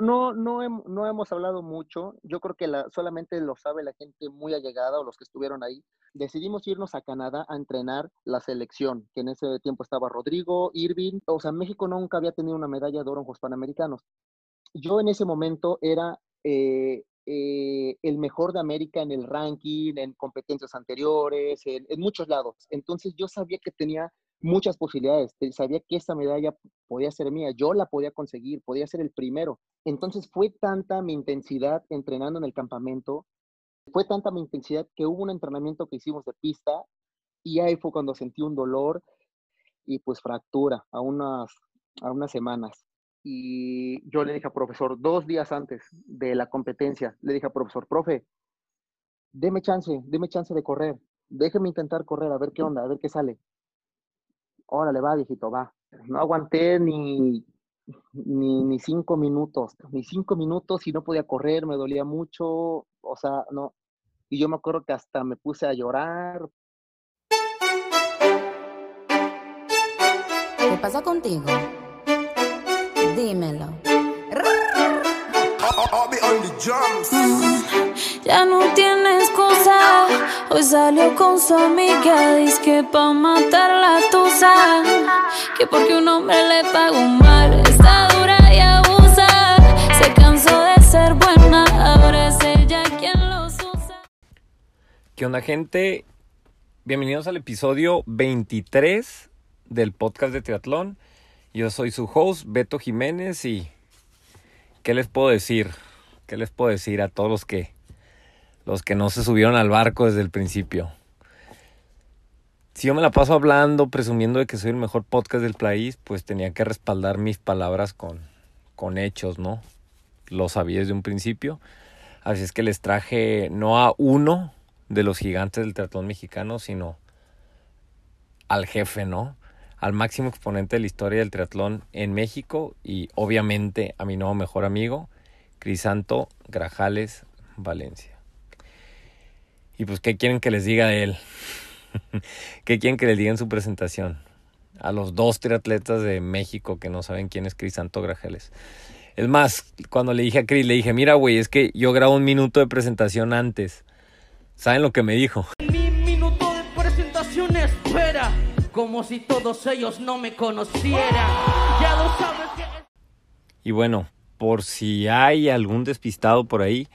No, no, no hemos hablado mucho. Yo creo que la, solamente lo sabe la gente muy allegada o los que estuvieron ahí. Decidimos irnos a Canadá a entrenar la selección, que en ese tiempo estaba Rodrigo, Irving. O sea, México nunca había tenido una medalla de oro en Juegos Panamericanos. Yo en ese momento era eh, eh, el mejor de América en el ranking, en competencias anteriores, en, en muchos lados. Entonces yo sabía que tenía muchas posibilidades. Sabía que esa medalla podía ser mía, yo la podía conseguir, podía ser el primero. Entonces fue tanta mi intensidad entrenando en el campamento, fue tanta mi intensidad que hubo un entrenamiento que hicimos de pista y ahí fue cuando sentí un dolor y pues fractura a unas, a unas semanas. Y yo le dije al profesor, dos días antes de la competencia, le dije al profesor, profe, deme chance, deme chance de correr, déjeme intentar correr, a ver qué onda, a ver qué sale órale, va, viejito, va. No aguanté ni, ni, ni cinco minutos, ni cinco minutos y no podía correr, me dolía mucho, o sea, no. Y yo me acuerdo que hasta me puse a llorar. ¿Qué pasa contigo? Dímelo. Ya no tienes cosa. Hoy salió con su amiga. Dice que pa' matar la tusa. Que porque un hombre le pagó mal. Está dura y abusa. Se cansó de ser buena. Ahora es ella quien los usa. ¿Qué onda, gente? Bienvenidos al episodio 23 del podcast de Triatlón. Yo soy su host, Beto Jiménez, y ¿qué les puedo decir? ¿Qué les puedo decir a todos los que los que no se subieron al barco desde el principio? Si yo me la paso hablando, presumiendo de que soy el mejor podcast del país, pues tenía que respaldar mis palabras con, con hechos, ¿no? Lo sabía desde un principio. Así es que les traje no a uno de los gigantes del triatlón mexicano, sino al jefe, ¿no? Al máximo exponente de la historia del triatlón en México y obviamente a mi nuevo mejor amigo, Crisanto Grajales Valencia. Y pues, ¿qué quieren que les diga de él? ¿Qué quieren que les diga en su presentación? A los dos triatletas de México que no saben quién es Crisanto Grajales. Es más, cuando le dije a Cris, le dije, mira, güey, es que yo grabo un minuto de presentación antes. ¿Saben lo que me dijo? como si todos ellos no me conocieran. Ya lo sabes que... Y bueno, por si hay algún despistado por ahí,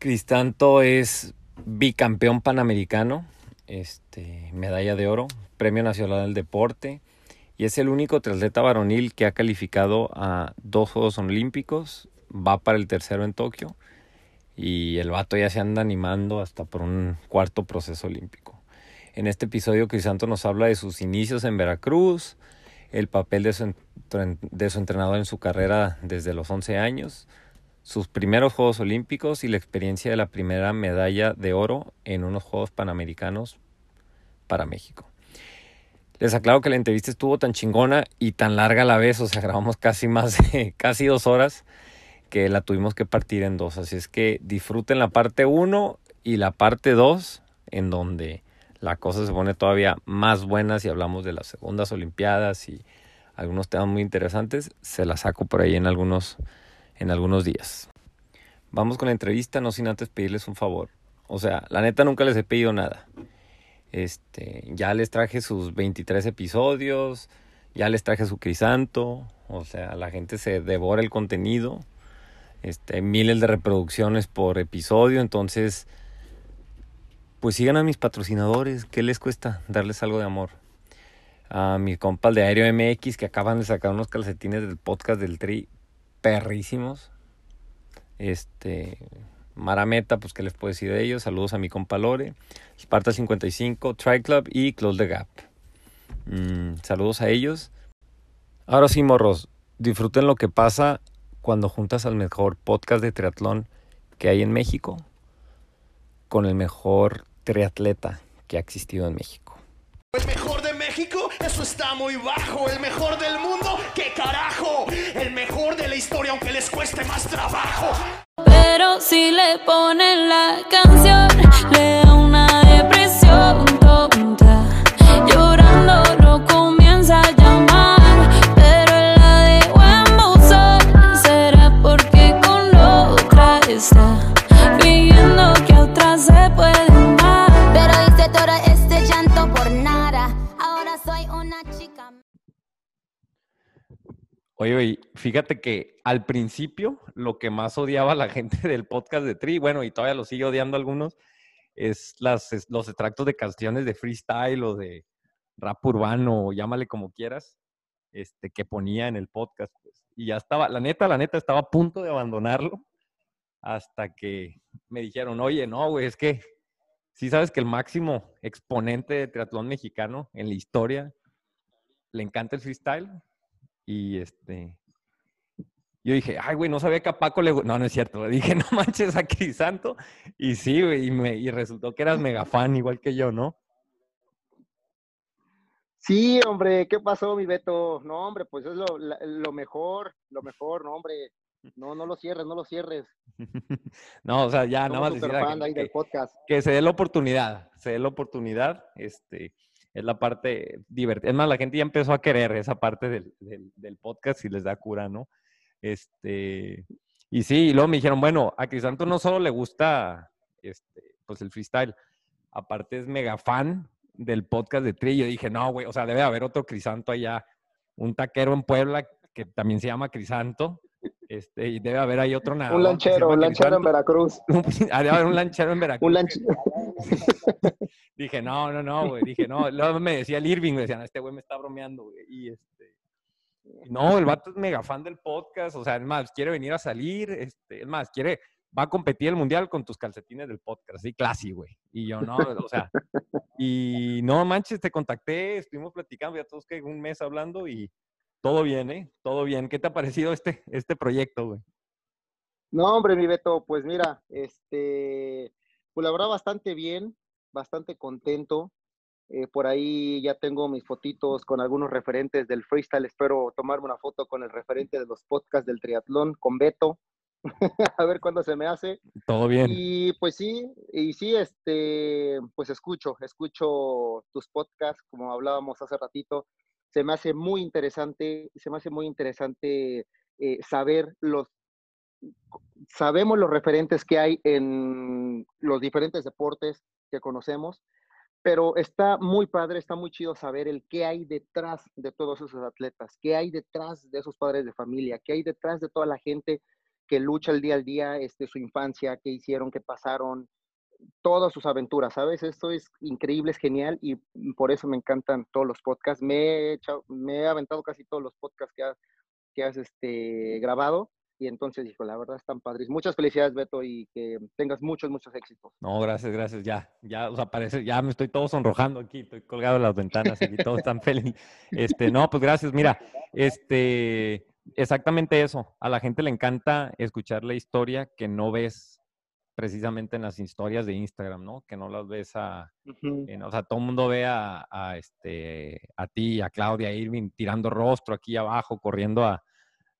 Cristanto es bicampeón panamericano, este, medalla de oro, Premio Nacional del Deporte, y es el único triatleta varonil que ha calificado a dos Juegos Olímpicos, va para el tercero en Tokio, y el vato ya se anda animando hasta por un cuarto proceso olímpico. En este episodio Crisanto nos habla de sus inicios en Veracruz, el papel de su, entrenador en su carrera desde los 11 años, sus primeros Juegos Olímpicos y la experiencia de la primera medalla de oro en unos Juegos Panamericanos para México. Les aclaro que la entrevista estuvo tan chingona y tan larga a la vez, o sea, grabamos casi más de casi dos horas que la tuvimos que partir en dos. Así es que disfruten la parte 1 y la parte 2 en donde la cosa se pone todavía más buena si hablamos de las segundas Olimpiadas y algunos temas muy interesantes. Se la saco por ahí en algunos, en algunos días. Vamos con la entrevista, no sin antes pedirles un favor. O sea, la neta nunca les he pedido nada. Este, ya les traje sus 23 episodios, ya les traje su crisanto, o sea, la gente se devora el contenido. Este, miles de reproducciones por episodio, entonces pues sigan a mis patrocinadores, ¿qué les cuesta darles algo de amor? A mi compa de Aéreo MX que acaban de sacar unos calcetines del podcast del Tri perrísimos. Este Marameta, pues qué les puedo decir de ellos. Saludos a mi compa Lore, Sparta 55, Tri Club y Close the Gap. Mm, saludos a ellos. Ahora sí, morros, disfruten lo que pasa cuando juntas al mejor podcast de triatlón que hay en México con el mejor triatleta que ha existido en México. El mejor de México, eso está muy bajo. El mejor del mundo, qué carajo. El mejor de la historia, aunque les cueste más trabajo. Pero si le ponen la canción, le Oye, oye, fíjate que al principio lo que más odiaba la gente del podcast de Tri, bueno, y todavía lo sigue odiando algunos, es las, es- los extractos de canciones de freestyle o de rap urbano, llámale como quieras, este, que ponía en el podcast. pues. Y ya estaba, la neta, la neta, estaba a punto de abandonarlo hasta que me dijeron, oye, no, güey, es que sí sabes que el máximo exponente de triatlón mexicano en la historia le encanta el freestyle. Y este, yo dije, ay, güey, no sabía que a Paco le... gu-". No, no es cierto. Le dije, no manches a Crisanto. Y sí, güey, y, me- y resultó que eras mega fan, igual que yo, ¿no? Sí, hombre, ¿qué pasó, mi Beto? No, hombre, pues es lo, la- lo mejor, lo mejor, no, hombre. No, no lo cierres, no lo cierres. no, o sea, ya nada Somos más decir ahí del que, podcast. que se dé la oportunidad, se dé la oportunidad, este, es la parte divertida. Es más, la gente ya empezó a querer esa parte del, del, del podcast y les da cura, ¿no? Este, y sí, y luego me dijeron, bueno, a Crisanto no solo le gusta, este, pues el freestyle, aparte es mega fan del podcast de Tri. Yo dije, no, güey, o sea, debe haber otro Crisanto allá, un taquero en Puebla que también se llama Crisanto. Este, y debe haber ahí otro nadador. Un lanchero, un lanchero en. Veracruz. Ha de haber un lanchero en Veracruz. Un lanchero. Dije, no, no, no, güey. Dije, no. Luego me decía el Irving, me decían, este güey me está bromeando, güey. Y este. No, el vato es mega fan del podcast. O sea, es más, quiere venir a salir. Este, es más, quiere. Va a competir el mundial con tus calcetines del podcast. Así, classy, güey. Y yo, no, o sea. Y no manches, te contacté, estuvimos platicando ya todos que un mes hablando y todo bien, ¿eh? Todo bien. ¿Qué te ha parecido este, este proyecto, güey? No, hombre, mi Beto, pues mira, este, pues la verdad bastante bien, bastante contento. Eh, por ahí ya tengo mis fotitos con algunos referentes del freestyle. Espero tomarme una foto con el referente de los podcasts del triatlón, con Beto. A ver cuándo se me hace. Todo bien. Y pues sí, y sí, este, pues escucho, escucho tus podcasts, como hablábamos hace ratito. Se me hace muy interesante, se me hace muy interesante eh, saber los, sabemos los referentes que hay en los diferentes deportes que conocemos, pero está muy padre, está muy chido saber el qué hay detrás de todos esos atletas, qué hay detrás de esos padres de familia, qué hay detrás de toda la gente que lucha el día al día, este, su infancia, qué hicieron, qué pasaron, todas sus aventuras, ¿sabes? Esto es increíble, es genial y por eso me encantan todos los podcasts. Me he, echado- me he aventado casi todos los podcasts que que has este, grabado y entonces, hijo, la verdad están padres. Muchas felicidades, Beto, y que tengas muchos, muchos éxitos. No, gracias, gracias. Ya, ya, o sea, parece, ya me estoy todo sonrojando aquí, estoy colgado en las ventanas aquí, todos están felices. Este, no, pues gracias. Mira, este, exactamente eso. A la gente le encanta escuchar la historia que no ves precisamente en las historias de Instagram, ¿no? Que no las ves a, en- o sea, todo el mundo ve a, a, este, a ti, a Claudia Irving tirando rostro aquí abajo, corriendo a,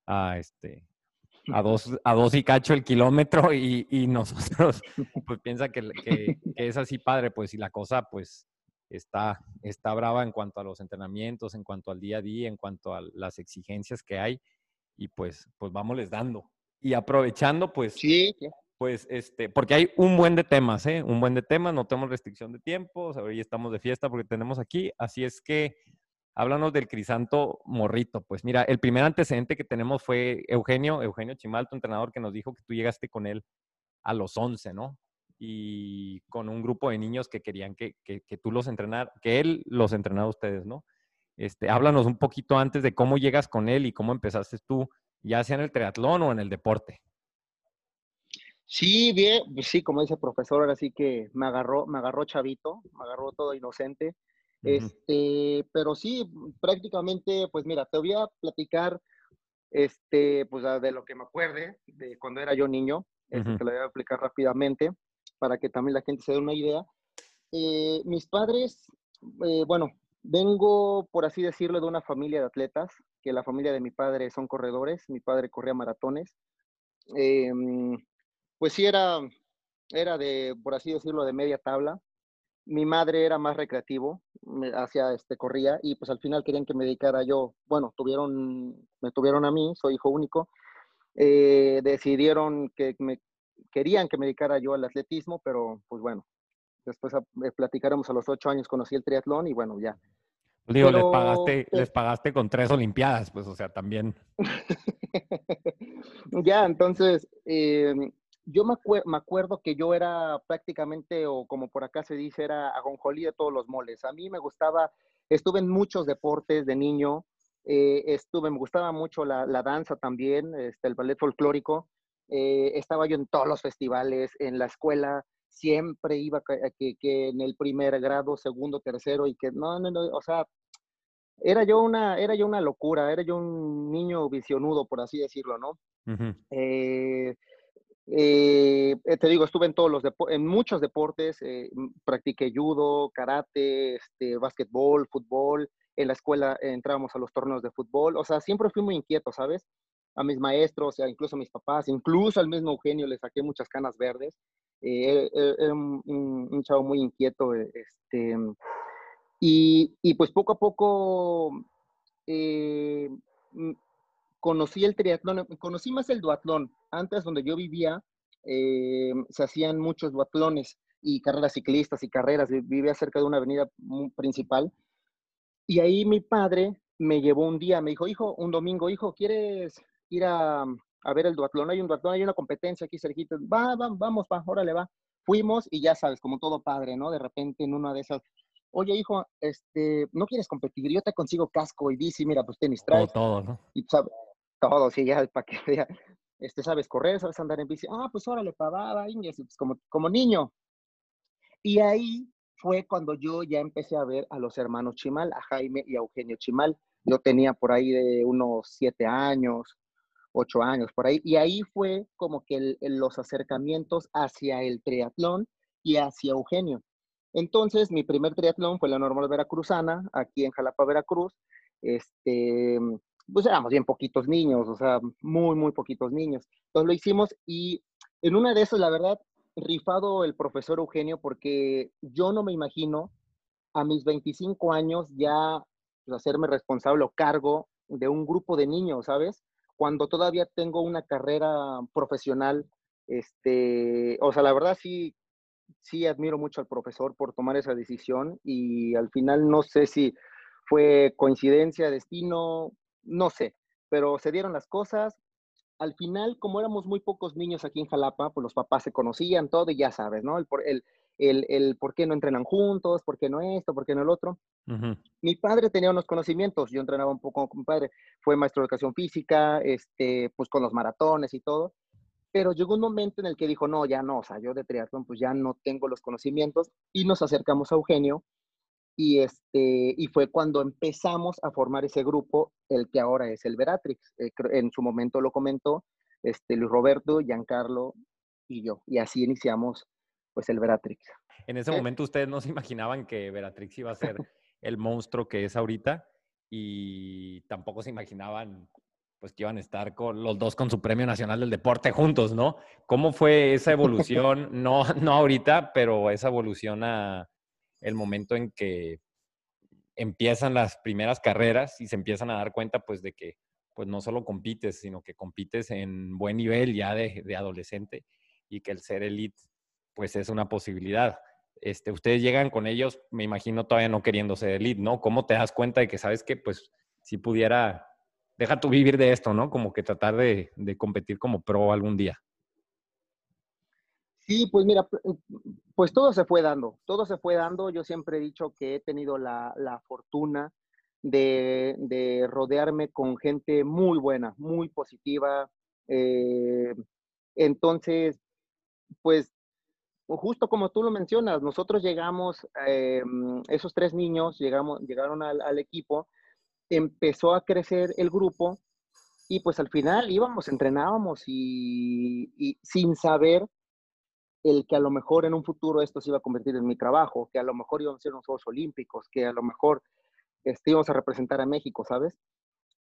a este, a dos, a dos y cacho el kilómetro y, y nosotros, pues piensa que, que- que es así padre, pues y la cosa, pues está, está brava en cuanto a los entrenamientos, en cuanto al día a día, en cuanto a las exigencias que hay y pues, pues vámonos dando. Y aprovechando, pues, Sí, sí. pues, este, porque hay un buen de temas, ¿eh? Un buen de temas, no tenemos restricción de tiempo, o sea, hoy estamos de fiesta porque tenemos aquí, así es que háblanos del Crisanto Morrito. Pues mira, el primer antecedente que tenemos fue Eugenio, Eugenio Chimal, tu entrenador, que nos dijo que tú llegaste con él a los 11, ¿no? Y con un grupo de niños que querían que, que, tú los entrenar, que él los entrenara a ustedes, ¿no? Este, háblanos un poquito antes de cómo llegas con él y cómo empezaste tú, ya sea en el triatlón o en el deporte. Sí, bien, pues sí, como dice el profesor, ahora sí que me agarró, me agarró chavito, me agarró todo inocente. Este, pero sí, prácticamente, pues mira, te voy a platicar, este, pues de lo que me acuerde de cuando era yo niño. Este, Ujú. te lo voy a explicar rápidamente para que también la gente se dé una idea. Eh, mis padres, eh, bueno, vengo, por así decirlo, de una familia de atletas, que la familia de mi padre son corredores, mi padre corría maratones. Em, pues sí, era, era de, por así decirlo, de media tabla. Mi madre era más recreativo, me hacía, este, corría, y pues al final querían que me dedicara yo, bueno, tuvieron, me tuvieron a mí, soy hijo único, eh, decidieron que me, querían que me dedicara yo al atletismo, pero pues bueno, después a- eh, platicaremos a los ocho años, conocí el triatlón y bueno, ya. Digo, les, pagaste, les pagaste con tres Olimpiadas, pues, o sea, también. ya, entonces, em, yo me, me, acuerdo que yo era prácticamente, o como por acá se dice, era agonjolí de todos los moles. A mí me gustaba, estuve en muchos deportes de niño, eh, estuve, me gustaba mucho la, la, danza también, este, el ballet folclórico. Eh, estaba yo en todos los festivales, en la escuela, siempre iba que, que, en el primer grado, segundo, tercero, y que no, no, no, o sea, era yo una, era yo una locura, era yo un niño visionudo, por así decirlo, ¿no? eh, eh, te digo, estuve en todos los en muchos deportes, eh, practiqué judo, karate, este, básquetbol, fútbol. En la escuela entrábamos a los torneos de fútbol. O sea, siempre fui muy inquieto, ¿sabes? A mis maestros, incluso a mis papás, incluso al mismo Eugenio le saqué muchas canas verdes. Eh, era un, un, chavo muy inquieto. Este, y, y pues poco a poco conocí el triatlón, conocí más el duatlón. Antes, donde yo vivía, eh, se hacían muchos duatlones y carreras ciclistas y carreras. Vivía cerca de una avenida principal. Y ahí mi padre me llevó un día, me dijo, hijo, un domingo, hijo, ¿quieres ir a, a ver el duatlón? Hay un duatlón, hay una competencia aquí cerquita. Va, va, vamos, va, órale, va. Fuimos y ya sabes, como todo padre, ¿no? De repente en una de esas, oye, hijo, este, ¿no quieres competir? Yo te consigo casco y bici, mira, pues tenis traes. Todo, todo, ¿no? Y, ¿sabes? Todo, sí, ya, para que vea, este, sabes correr, sabes andar en bici, ah, pues órale, para pues como, como niño. Y ahí fue cuando yo ya empecé a ver a los hermanos Chimal, a Jaime y a Eugenio Chimal. Yo tenía por ahí de unos siete años, ocho años, por ahí. Y ahí fue como que los acercamientos hacia el triatlón y hacia Eugenio. Entonces, mi primer triatlón fue la normal veracruzana, aquí en Jalapa, Veracruz. Este, pues éramos bien poquitos niños, o sea, muy, muy poquitos niños. Entonces lo hicimos y en una de esas, la verdad, rifado el profesor Eugenio porque yo no me imagino a mis 25 años ya pues, hacerme responsable o cargo de un grupo de niños, ¿sabes? Cuando todavía tengo una carrera profesional, este, o sea, la verdad sí, sí admiro mucho al profesor por tomar esa decisión y al final no sé si fue coincidencia, destino, no sé, pero se dieron las cosas. Al final, como éramos muy pocos niños aquí en Jalapa, pues los papás se conocían todo y ya sabes, ¿no? El, el, el, el por qué no entrenan juntos, por qué no esto, por qué no el otro. Mi padre tenía unos conocimientos, yo entrenaba un poco con mi padre, fue maestro de educación física, este, pues con los maratones y todo, pero llegó un momento en el que dijo, no, ya no, o sea, yo de triatlón pues ya no tengo los conocimientos y nos acercamos a Eugenio y, este, y fue cuando empezamos a formar ese grupo, el que ahora es el Veratrix. Eh, en su momento lo comentó este, Luis Roberto, Giancarlo y yo. Y así iniciamos pues el Veratrix. En ese momento ustedes no se imaginaban que Veratrix iba a ser el monstruo que es ahorita y tampoco se imaginaban pues que iban a estar con los dos con su premio nacional del deporte juntos, ¿no? ¿Cómo fue esa evolución? No, no ahorita, pero esa evolución a, el momento en que empiezan las primeras carreras y se empiezan a dar cuenta pues de que pues no solo compites, sino que compites en buen nivel ya de, adolescente y que el ser elite pues es una posibilidad. Este, ustedes llegan con ellos, me imagino todavía no queriendo ser elite, ¿no? ¿Cómo te das cuenta de que sabes que pues si pudiera, deja tu vivir de esto, ¿no? Como que tratar de competir como pro algún día. Sí, pues mira, pues todo se fue dando, todo se fue dando. Yo siempre he dicho que he tenido la, fortuna de, rodearme con gente muy buena, muy positiva. Eh, entonces, pues justo como tú lo mencionas, nosotros llegamos, eh, esos tres niños llegamos, llegaron al, equipo, empezó a crecer el grupo y pues al final íbamos, entrenábamos y sin saber el que a lo mejor en un futuro esto se iba a convertir en mi trabajo, que a lo mejor íbamos a ser unos Juegos Olímpicos, que a lo mejor este, íbamos a representar a México, ¿sabes?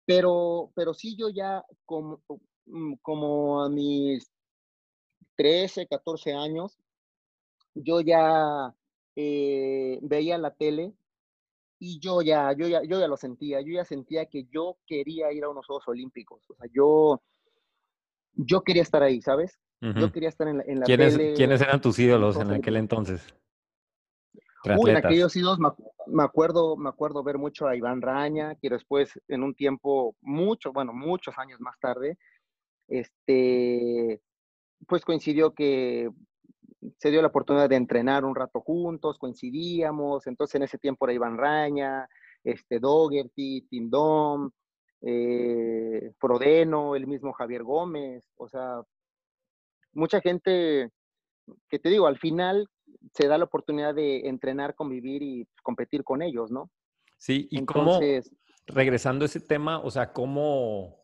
Pero, pero sí yo ya como, mm, como a mis 13, 14 años, yo ya eh, veía la tele y yo ya, yo ya, yo ya lo sentía, yo ya sentía que yo quería ir a unos Juegos Olímpicos, o sea, yo, yo quería estar ahí, ¿sabes? Yo quería estar en la, en ¿Quiénes, ¿Quiénes eran tus ídolos en aquel entonces? Uy, en aquellos ídolos me acuerdo, me acuerdo ver mucho a Iván Raña, que después, en un tiempo, mucho, bueno, muchos años más tarde, este, pues coincidió que se dio la oportunidad de entrenar un rato juntos, coincidíamos, entonces en ese tiempo era Iván Raña, este, Dogerty, Tindom, eh, Frodeno, el mismo Javier Gómez, o sea, mucha gente que te digo, al final se da la oportunidad de entrenar, convivir y competir con ellos, ¿no? Sí, y cómo, regresando a ese tema, o sea, cómo,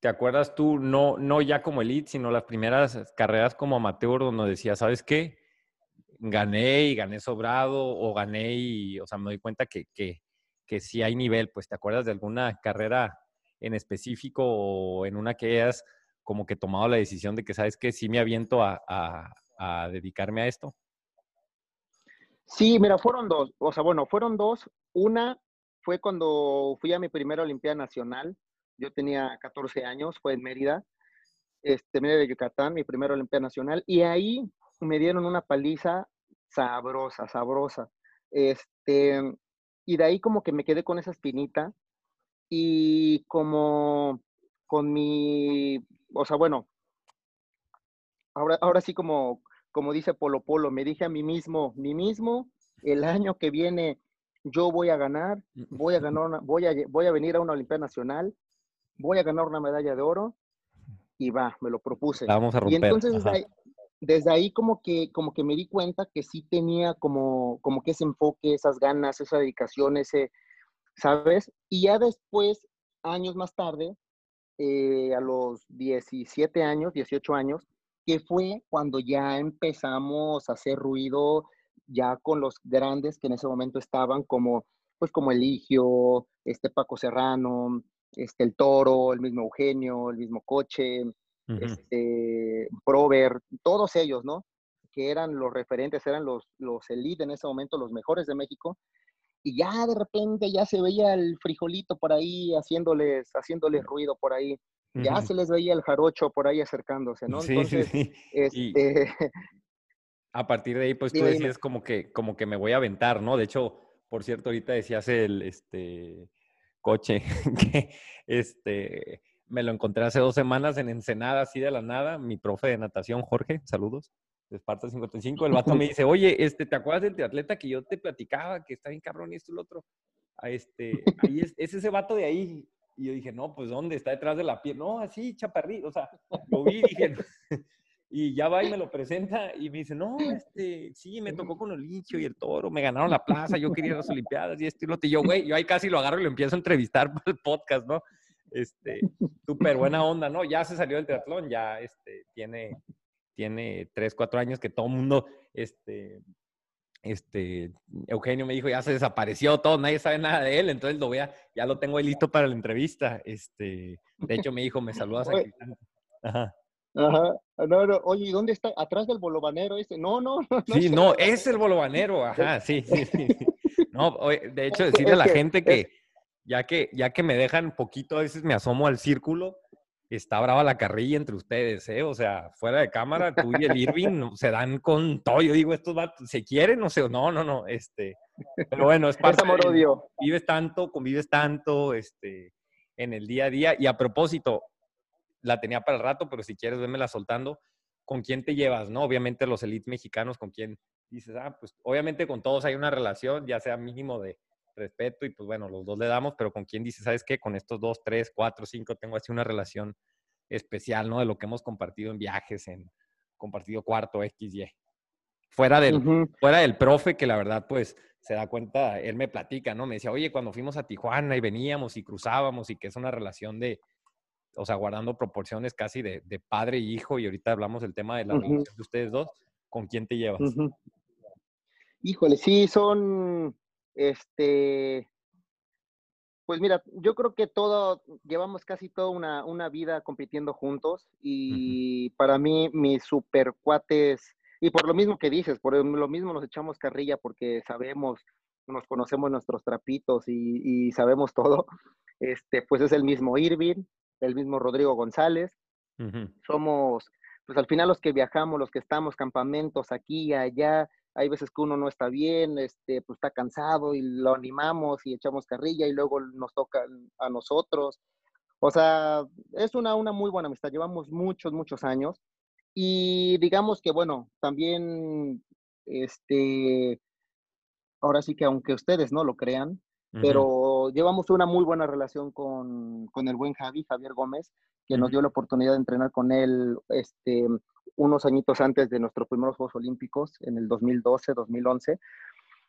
¿te acuerdas tú, no, no ya como elite, sino las primeras carreras como amateur donde decías, ¿sabes qué? Gané y gané sobrado o gané y, o sea, me doy cuenta que, que, que sí hay nivel, pues, ¿te acuerdas de alguna carrera en específico o en una que hayas como que tomado la decisión de que, ¿sabes qué? Sí me aviento a, a dedicarme a esto. Sí, mira, fueron dos. O sea, bueno, fueron dos. Una fue cuando fui a mi primera Olimpiada Nacional. Yo tenía 14 años, fue en Mérida, este, Mérida de Yucatán, mi primera Olimpiada Nacional. Y ahí me dieron una paliza sabrosa, sabrosa. Este, y de ahí como que me quedé con esa espinita. Y como con mi, o sea, bueno, ahora, ahora sí como, como dice Polo Polo, me dije a mí mismo, mí mismo, el año que viene yo voy a ganar, voy a ganar, una, voy a, voy a venir a una Olimpiada Nacional, voy a ganar una medalla de oro y va, me lo propuse. vamos a romper. Y entonces desde ahí, como que como que me di cuenta que sí tenía como como que ese enfoque, esas ganas, esa dedicación, ese, ¿sabes? Y ya después, años más tarde, eh, a los 17 años, 18 años, que fue cuando ya empezamos a hacer ruido ya con los grandes que en ese momento estaban como pues como Eligio, este Paco Serrano, este el Toro, el mismo Eugenio, el mismo Coche, este Prover, todos ellos, ¿no? Que eran los referentes, eran los los elite en ese momento, los mejores de México. Y ya de repente ya se veía el frijolito por ahí haciéndoles haciéndoles ruido por ahí ya se les veía el jarocho por ahí acercándose, ¿no? Sí, sí, sí. Este... a partir de ahí, pues tú decías como que, como que me voy a aventar, ¿no? De hecho, por cierto, ahorita decías el este, coche que este, me lo encontré hace dos semanas en Ensenada, así de la nada. Mi profe de natación, Jorge, saludos, de Esparta 55. El vato me dice, oye, este, ¿te acuerdas del triatleta que yo te platicaba, que está bien cabrón y esto y lo otro? A este, ahí es, es ese vato de ahí. Y yo dije, no, pues ¿dónde? Está detrás de la piel. No, así, chaparrito. O sea, lo vi y dije, y ya va y me lo presenta y me dice, no, este, sí, me tocó con el lincho y el toro, me ganaron la plaza, yo quería las Olimpiadas y esto y lo Y yo, güey, yo ahí casi lo agarro y lo empiezo a entrevistar por el podcast, ¿no? Este, súper buena onda, ¿no? Ya se salió del triatlón, ya, este, tiene, tiene tres, cuatro años que todo el mundo, este, este, Eugenio me dijo, ya se desapareció todo, nadie sabe nada de él, entonces lo voy a, ya lo tengo ahí listo para la entrevista. Este, de hecho me dijo, me saludas a Ajá. Ajá. No, no, oye, ¿dónde está? ¿Atrás del bolovanero ese? No, no, no. Sí, no, es el bolovanero, ajá, sí, sí, sí. No, de hecho, decirle a la gente que, ya que, ya que me dejan poquito, a veces me asomo al círculo, está brava la carrilla entre ustedes, ¿eh? O sea, fuera de cámara, tú y el Irving se dan con todo. Yo digo, estos vatos, ¿se quieren? No sé, no, no, no, este. Pero bueno, es parte amor odio. Vives tanto, convives tanto, este, en el día a día. Y a propósito, la tenía para el rato, pero si quieres, vémela soltando. ¿Con quién te llevas, no? Obviamente los elites mexicanos, ¿con quién dices? Ah, pues obviamente con todos hay una relación, ya sea mínimo de respeto y pues bueno, los dos le damos, pero con quién dice, ¿sabes qué? Con estos dos, tres, cuatro, cinco, tengo así una relación especial, ¿no? De lo que hemos compartido en viajes, en compartido cuarto, X, Y. Fuera del, fuera del profe, que la verdad, pues, se da cuenta, él me platica, ¿no? Me decía, oye, cuando fuimos a Tijuana y veníamos y cruzábamos y que es una relación de, o sea, guardando proporciones casi de, padre y hijo, y ahorita hablamos del tema de la relación de ustedes dos, ¿con quién te llevas? Híjole, sí, son, este, pues mira, yo creo que todo, llevamos casi toda una, vida compitiendo juntos y para mí mis super cuates, y por lo mismo que dices, por lo mismo nos echamos carrilla porque sabemos, nos conocemos nuestros trapitos y, sabemos todo, este, pues es el mismo Irving, el mismo Rodrigo González, somos, pues al final los que viajamos, los que estamos, campamentos aquí y allá, hay veces que uno no está bien, este, pues está cansado y lo animamos y echamos carrilla y luego nos toca a nosotros. O sea, es una, una muy buena amistad, llevamos muchos, muchos años y digamos que, bueno, también, este, ahora sí que aunque ustedes no lo crean, pero llevamos una muy buena relación con, con, el buen Javi, Javier Gómez, que nos dio la oportunidad de entrenar con él este, unos añitos antes de nuestros primeros Juegos Olímpicos, en el 2012, 2011.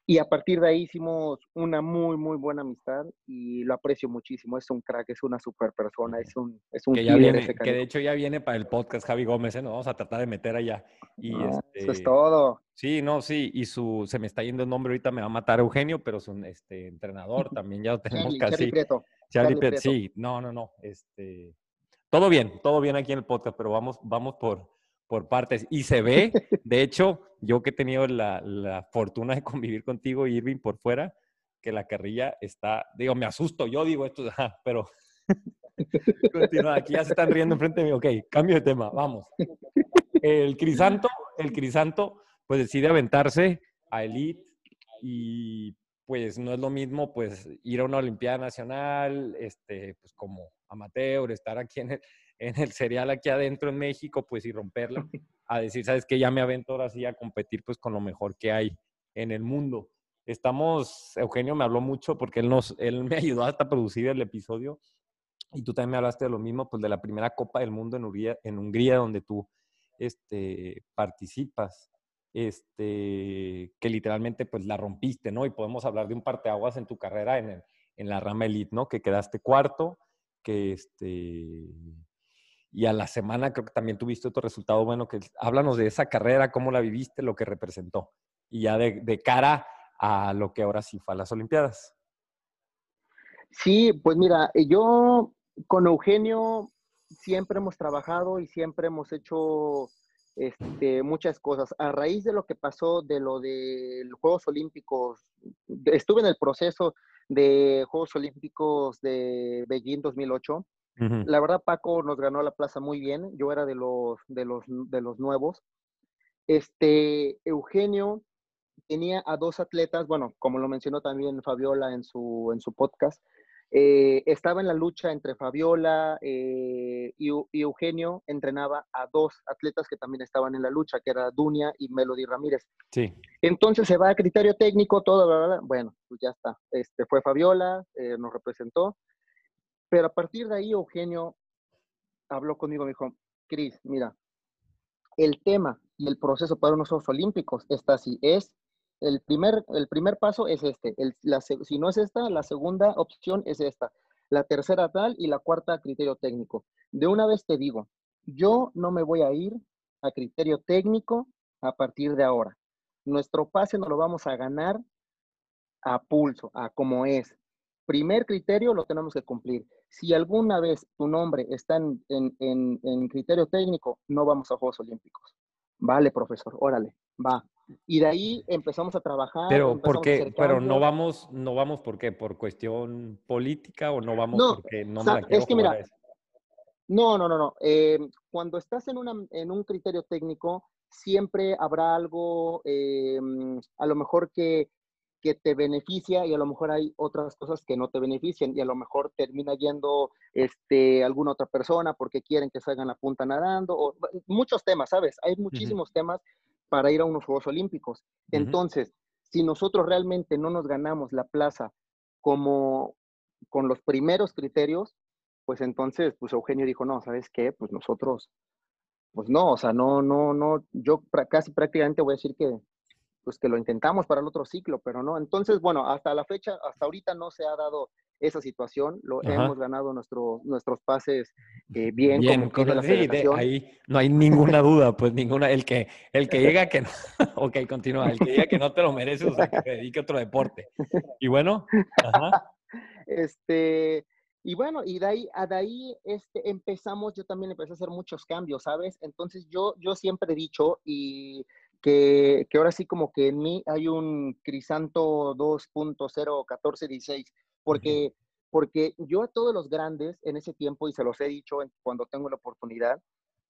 Y a partir de ahí hicimos una muy, muy buena amistad y lo aprecio muchísimo. Es un crack, es una super persona, es un, es un que, ya viene, que de hecho ya viene para el podcast Javi Gómez, ¿eh? Nos vamos a tratar de meter allá. Y Eso es este, todo. Sí, no, sí, y su, se me está yendo el nombre ahorita, me va a matar Eugenio, pero su este, entrenador también ya lo tenemos casi. Charlie Prieto. Charlie, Prieto. Sí, no, no, no. Este, todo bien, todo bien aquí en el podcast, pero vamos, vamos por, por partes. Y se ve, de hecho, yo que he tenido la, la, fortuna de convivir contigo, Irving, por fuera, que la carrilla está, digo, me asusto, yo digo esto, pero continúa, aquí ya se están riendo enfrente de mí, ok, cambio de tema, vamos. El Crisanto, el Crisanto, pues decide aventarse a Elite y pues no es lo mismo pues ir a una Olimpiada Nacional, este, pues como amateur, estar aquí en el, en el serial aquí adentro en México, pues y romperla, a decir, sabes que ya me avento ahora sí a competir pues con lo mejor que hay en el mundo. Estamos, Eugenio me habló mucho porque él, nos, él me ayudó hasta a producir el episodio y tú también me hablaste de lo mismo, pues de la primera Copa del Mundo en Hungría, en Hungría donde tú este, participas, este, que literalmente pues la rompiste, ¿no? Y podemos hablar de un parteaguas en tu carrera en, en la rama elite, ¿no? Que quedaste cuarto, que este, y a la semana creo que también tuviste otro resultado bueno, que háblanos de esa carrera, cómo la viviste, lo que representó, y ya de, cara a lo que ahora sí fue a las Olimpiadas. Sí, pues mira, eh, yo con Eugenio siempre hemos trabajado y siempre hemos hecho este, muchas cosas. A raíz de lo que pasó de lo de los Juegos Olímpicos, estuve en el proceso de Juegos Olímpicos de Beijing 2008 la verdad, Paco nos ganó la plaza muy bien. Yo era de los, de los, de los nuevos. Este, Eugenio tenía a dos atletas, bueno, como lo mencionó también Fabiola en su, en su podcast, eh, estaba en la lucha entre Fabiola eh, y, Eugenio entrenaba a dos atletas que también estaban en la lucha, que era Dunia y Melody Ramírez. Sí. Entonces se va a criterio técnico, todo, ¿verdad? bueno, pues ya está. Este, fue Fabiola, eh, nos representó. Pero a partir de ahí, Eugenio habló conmigo, me dijo, Cris, mira, el tema y el proceso para unos Juegos Olímpicos está así. Es el primer, el primer paso es este. si no es esta, la segunda opción es esta. La tercera tal y la cuarta criterio técnico. De una vez te digo, yo no me voy a ir a criterio técnico a partir de ahora. Nuestro pase no lo vamos a ganar a pulso, a como es. Primer criterio lo tenemos que cumplir. Si alguna vez tu nombre está en, criterio técnico, no vamos a Juegos Olímpicos. Vale, profesor, órale, va. Y de ahí empezamos a trabajar. Pero ¿por qué? Pero no vamos, no vamos ¿por qué? ¿Por cuestión política o no vamos porque no me la quiero es que mira, No, no, no, no. Eh, cuando estás en, una, en un criterio técnico, siempre habrá algo, eh, a lo mejor que que te beneficia y a lo mejor hay otras cosas que no te benefician y a lo mejor termina yendo este, alguna otra persona porque quieren que salgan la punta nadando o muchos temas, ¿sabes? Hay muchísimos temas para ir a unos Juegos Olímpicos. Entonces, si nosotros realmente no nos ganamos la plaza como con los primeros criterios, pues entonces, pues Eugenio dijo, no, ¿sabes qué? Pues nosotros, pues no, o sea, no, no, no, yo casi prácticamente voy a decir que pues que lo intentamos para el otro ciclo, pero no. Entonces, bueno, hasta la fecha, hasta ahorita no se ha dado esa situación, lo hemos ganado nuestro, nuestros pases eh, bien, bien con la sí, ahí no hay ninguna duda, pues ninguna, el que, el que llega que no, ok, continúa, el que diga que no te lo mereces, o sea, que te dedique a otro deporte. Y bueno, ajá. Este, y bueno, y de ahí, de ahí este, empezamos, yo también empecé a hacer muchos cambios, ¿sabes? Entonces yo, yo siempre he dicho, y que, ahora sí como que en mí hay un Crisanto 2.0 1416, porque, porque yo a todos los grandes en ese tiempo, y se los he dicho cuando tengo la oportunidad,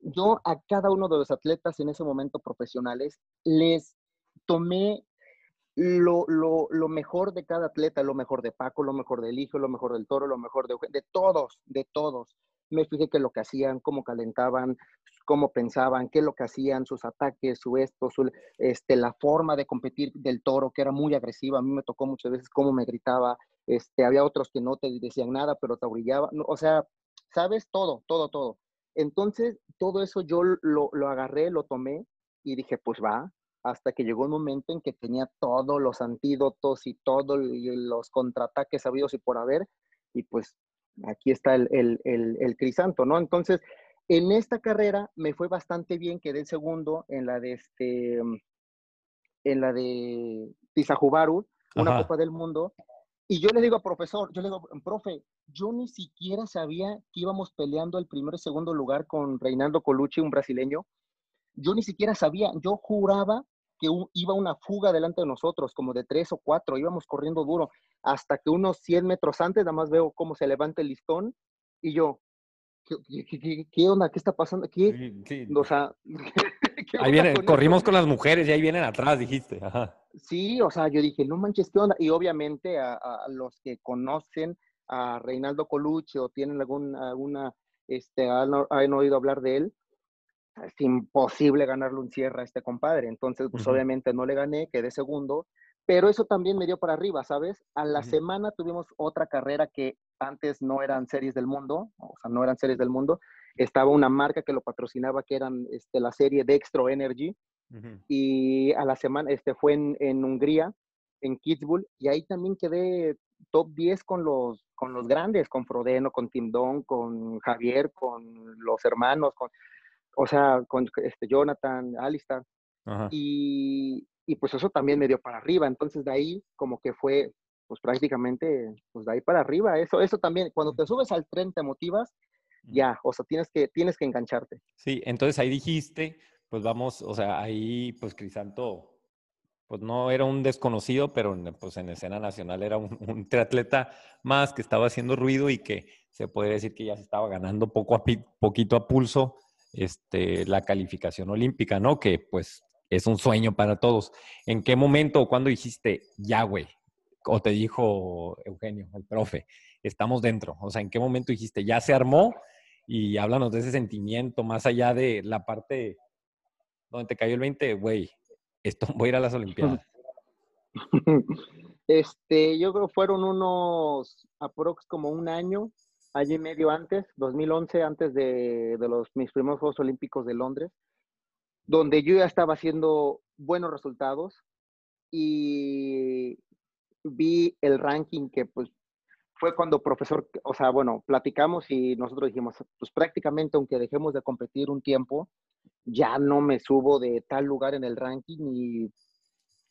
yo a cada uno de los atletas en ese momento profesionales les tomé lo, lo, lo, mejor de cada atleta, lo mejor de Paco, lo mejor del hijo, lo mejor del toro, lo mejor de, de todos, de todos. Me fijé que lo que hacían, cómo calentaban, cómo pensaban, qué es lo que hacían, sus ataques, su esto, su, este, la forma de competir del toro, que era muy agresiva. A mí me tocó muchas veces cómo me gritaba. Este, había otros que no te decían nada, pero te brillaba. o sea, sabes todo, todo, todo. Entonces, todo eso yo lo, lo agarré, lo tomé y dije, pues va, hasta que llegó un momento en que tenía todos los antídotos y todos los contraataques sabidos y por haber, y pues aquí está el, el, el, crisanto, ¿no? Entonces, en esta carrera me fue bastante bien, quedé segundo en la de este, en la de Tizajubaru, una Copa del Mundo, y yo le digo al profesor, yo le digo, profe, yo ni siquiera sabía que íbamos peleando el primero y segundo lugar con Reinaldo Colucci, un brasileño, yo ni siquiera sabía, yo juraba que iba una fuga delante de nosotros, como de tres o cuatro, íbamos corriendo duro, hasta que unos 100 metros antes, nada más veo cómo se levanta el listón, y yo, ¿qué, onda? ¿Qué está pasando aquí? O sea, ahí vienen, corrimos con las mujeres y ahí vienen atrás, dijiste. Sí, o sea, yo dije, no manches, ¿qué onda? Y obviamente a, los que conocen a Reinaldo Colucci o tienen algún, alguna, este, han oído hablar de él, es imposible ganarle un cierre a este compadre. Entonces, pues obviamente no le gané, quedé segundo, pero eso también me dio para arriba, ¿sabes? A la semana tuvimos otra carrera que antes no eran series del mundo, o sea, no eran series del mundo. Estaba una marca que lo patrocinaba, que eran este, la serie Dextro Energy. Y a la semana, este fue en, en Hungría, en Kitzbühel, y ahí también quedé top 10 con los, con los grandes, con Frodeno, con Tim Don, con Javier, con los hermanos, con, o sea, con este Jonathan, Alistar. Y, y, pues eso también me dio para arriba. Entonces de ahí como que fue, pues prácticamente, pues de ahí para arriba. Eso, eso también, cuando te subes al tren te motivas, ya, o sea, tienes que, tienes que engancharte. Sí, entonces ahí dijiste, pues vamos, o sea, ahí pues Crisanto, pues no era un desconocido, pero pues en escena nacional era un, un triatleta más que estaba haciendo ruido y que se puede decir que ya se estaba ganando poco a poquito a pulso este, la calificación olímpica, ¿no? Que pues es un sueño para todos. ¿En qué momento o cuándo dijiste, ya, güey? O te dijo Eugenio, el profe, estamos dentro. O sea, ¿en qué momento dijiste, ya se armó? Y háblanos de ese sentimiento, más allá de la parte donde te cayó el 20, güey, esto voy a ir a las Olimpiadas. Este, yo creo que fueron unos aprox como un año y medio antes, 2011, antes de, los, mis primeros Juegos Olímpicos de Londres, donde yo ya estaba haciendo buenos resultados y vi el ranking que pues fue cuando profesor, o sea, bueno, platicamos y nosotros dijimos, pues prácticamente aunque dejemos de competir un tiempo, ya no me subo de tal lugar en el ranking y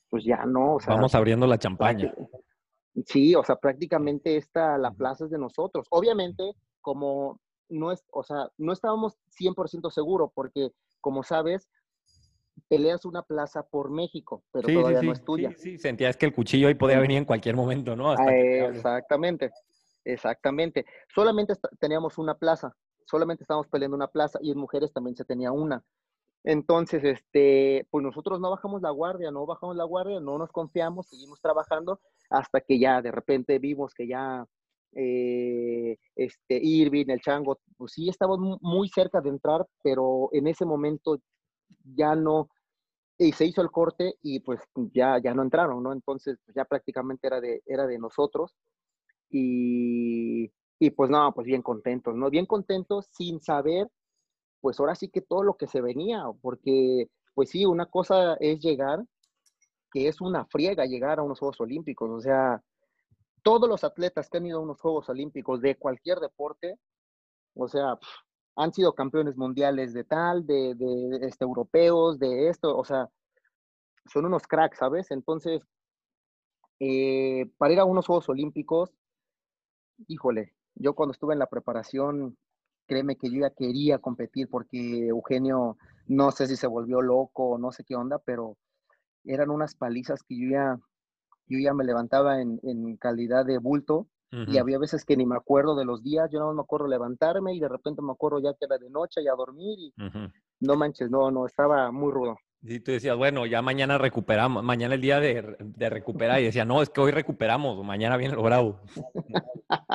pues ya no. O sea, Vamos abriendo la champaña. Sí, o sea, prácticamente esta, la plaza es de nosotros. Obviamente, como no es, o sea, no estábamos 100% seguros porque, como sabes, peleas una plaza por México, pero todavía no es tuya. Sí, sí, sentías que el cuchillo ahí podía venir en cualquier momento, ¿no? exactamente, exactamente. Solamente teníamos una plaza, solamente estábamos peleando una plaza y en mujeres también se tenía una. Entonces, este, pues nosotros no bajamos la guardia, no bajamos la guardia, no nos confiamos, seguimos trabajando hasta que ya de repente vimos que ya eh, este, Irving, el Chango, pues sí estábamos muy cerca de entrar, pero en ese momento ya no, y se hizo el corte y pues ya, ya no entraron, ¿no? Entonces pues, ya prácticamente era de, era de nosotros y, y pues no, pues bien contentos, ¿no? Bien contentos sin saber, pues ahora sí que todo lo que se venía, porque pues sí, una cosa es llegar que es una friega llegar a unos Juegos Olímpicos. O sea, todos los atletas que han ido a unos Juegos Olímpicos de cualquier deporte, o sea, han sido campeones mundiales de tal, de, este, europeos, de esto, o sea, son unos cracks, ¿sabes? Entonces, eh, para ir a unos Juegos Olímpicos, híjole, yo cuando estuve en la preparación, créeme que yo ya quería competir porque Eugenio, no sé si se volvió loco o no sé qué onda, pero eran unas palizas que yo ya, yo ya me levantaba en, en calidad de bulto y había veces que ni me acuerdo de los días, yo no me acuerdo levantarme y de repente me acuerdo ya que era de noche y a dormir y no manches, no, no, estaba muy rudo. Sí, tú decías, bueno, ya mañana recuperamos, mañana el día de, de recuperar, y decía, no, es que hoy recuperamos, mañana viene lo bravo.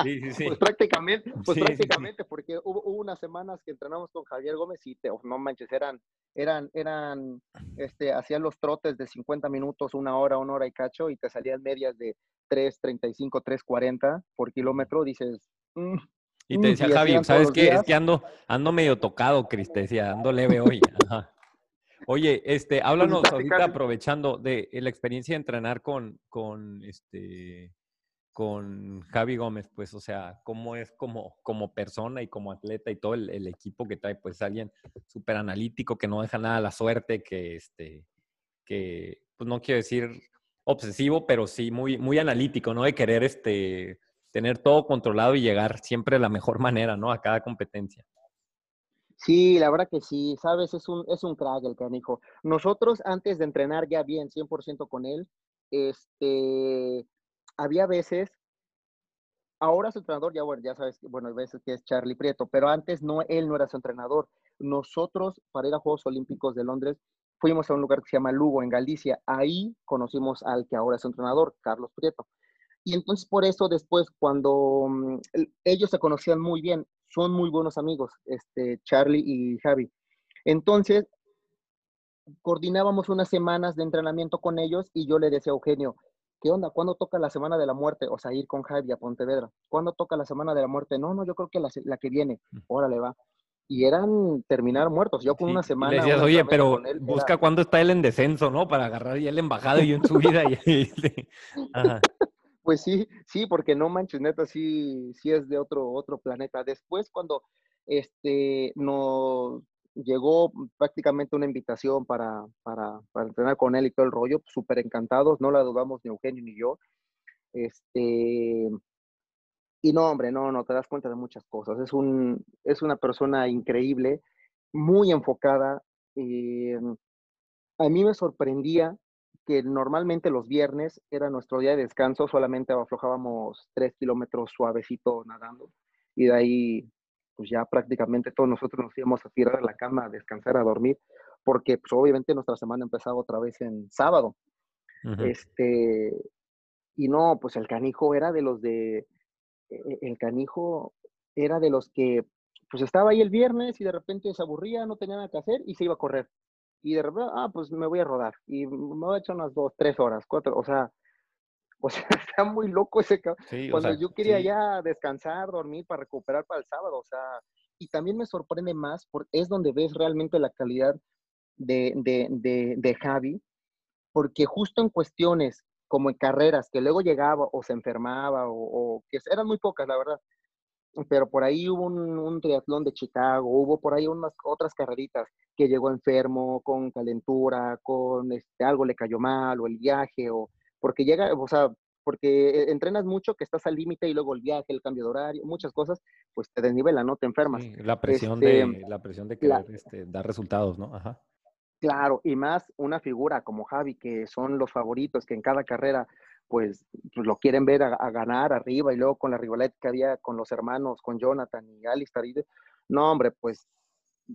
Sí, sí, sí. Pues prácticamente, pues prácticamente, porque hubo, hubo, unas semanas que entrenamos con Javier Gómez y te, oh, no manches, eran, eran, eran, este, hacían los trotes de 50 minutos, una hora, una hora y cacho, y te salían medias de 3.35, 3.40 por kilómetro, dices, mm, y te mm, decía, Javi, ¿sabes qué? Es que ando, ando medio tocado, Cris, te decía, ando leve hoy. Ajá. Oye, este, háblanos ahorita aprovechando de la experiencia de entrenar con, con este con Javi Gómez, pues, o sea, cómo es como, como persona y como atleta y todo el, equipo que trae, pues, alguien súper analítico que no deja nada a la suerte, que, este, que, pues, no quiero decir obsesivo, pero sí muy, muy analítico, ¿no? De querer, este, tener todo controlado y llegar siempre de la mejor manera, ¿no? A cada competencia. Sí, la verdad que sí, sabes, es un, es un crack el canijo. Nosotros antes de entrenar ya bien, 100% con él, este, había veces, ahora su entrenador, ya, bueno, ya sabes, bueno, hay veces que es Charlie Prieto, pero antes no, él no era su entrenador. Nosotros, para ir a Juegos Olímpicos de Londres, fuimos a un lugar que se llama Lugo, en Galicia. Ahí conocimos al que ahora es su entrenador, Carlos Prieto. Y entonces por eso después, cuando mm, ellos se conocían muy bien, son muy buenos amigos, este, Charlie y Javi. Entonces, coordinábamos unas semanas de entrenamiento con ellos y yo le decía a Eugenio, ¿qué onda? ¿Cuándo toca la semana de la muerte? O sea, ir con Javi a Pontevedra. ¿Cuándo toca la semana de la muerte? No, no, yo creo que la, la que viene. Órale, va. Y eran terminar muertos. Yo con una semana. Le decías, oye, pero busca cuándo está él en descenso, ¿no? Para agarrar ya el embajado y en su vida. y, Ajá. Pues sí, sí, porque no manches, neta, sí, sí es de otro, otro planeta. Después, cuando este, nos llegó prácticamente una invitación para, para, entrenar con él y todo el rollo, súper encantados, no la dudamos ni Eugenio ni yo. Este, y no, hombre, no, no, te das cuenta de muchas cosas. Es, un, es una persona increíble, muy enfocada. Eh, a mí me sorprendía que normalmente los viernes era nuestro día de descanso, solamente aflojábamos tres kilómetros suavecito nadando y de ahí pues ya prácticamente todos nosotros nos íbamos a tirar a la cama a descansar, a dormir, porque pues obviamente nuestra semana empezaba otra vez en sábado. Este, y no, pues el canijo era de los de, e, el canijo era de los que pues estaba ahí el viernes y de repente se aburría, no tenía nada que hacer y se iba a correr y de repente, ah, pues me voy a rodar y me voy a echar unas dos, tres horas, cuatro, o sea, o sea, está muy loco ese sí, Cuando yo quería ya descansar, dormir para recuperar para el sábado, o sea, y también me sorprende más porque es donde ves realmente la calidad de, de, de, de Javi, porque justo en cuestiones como en carreras que luego llegaba o se enfermaba o, o que eran muy pocas, la verdad, pero por ahí hubo un, triatlón de Chicago, hubo por ahí unas otras carreritas que llegó enfermo, con calentura, con este, algo le cayó mal, o el viaje, o porque llega, o sea, porque entrenas mucho que estás al límite y luego el viaje, el cambio de horario, muchas cosas, pues te desnivela, ¿no? Te enfermas. la presión de este, la presión de querer este, dar resultados, ¿no? Ajá. Claro, y más una figura como Javi, que son los favoritos, que en cada carrera pues, pues, lo quieren ver a, ganar arriba y luego con la rivalidad que había con los hermanos, con Jonathan y Alistair. no, hombre, pues,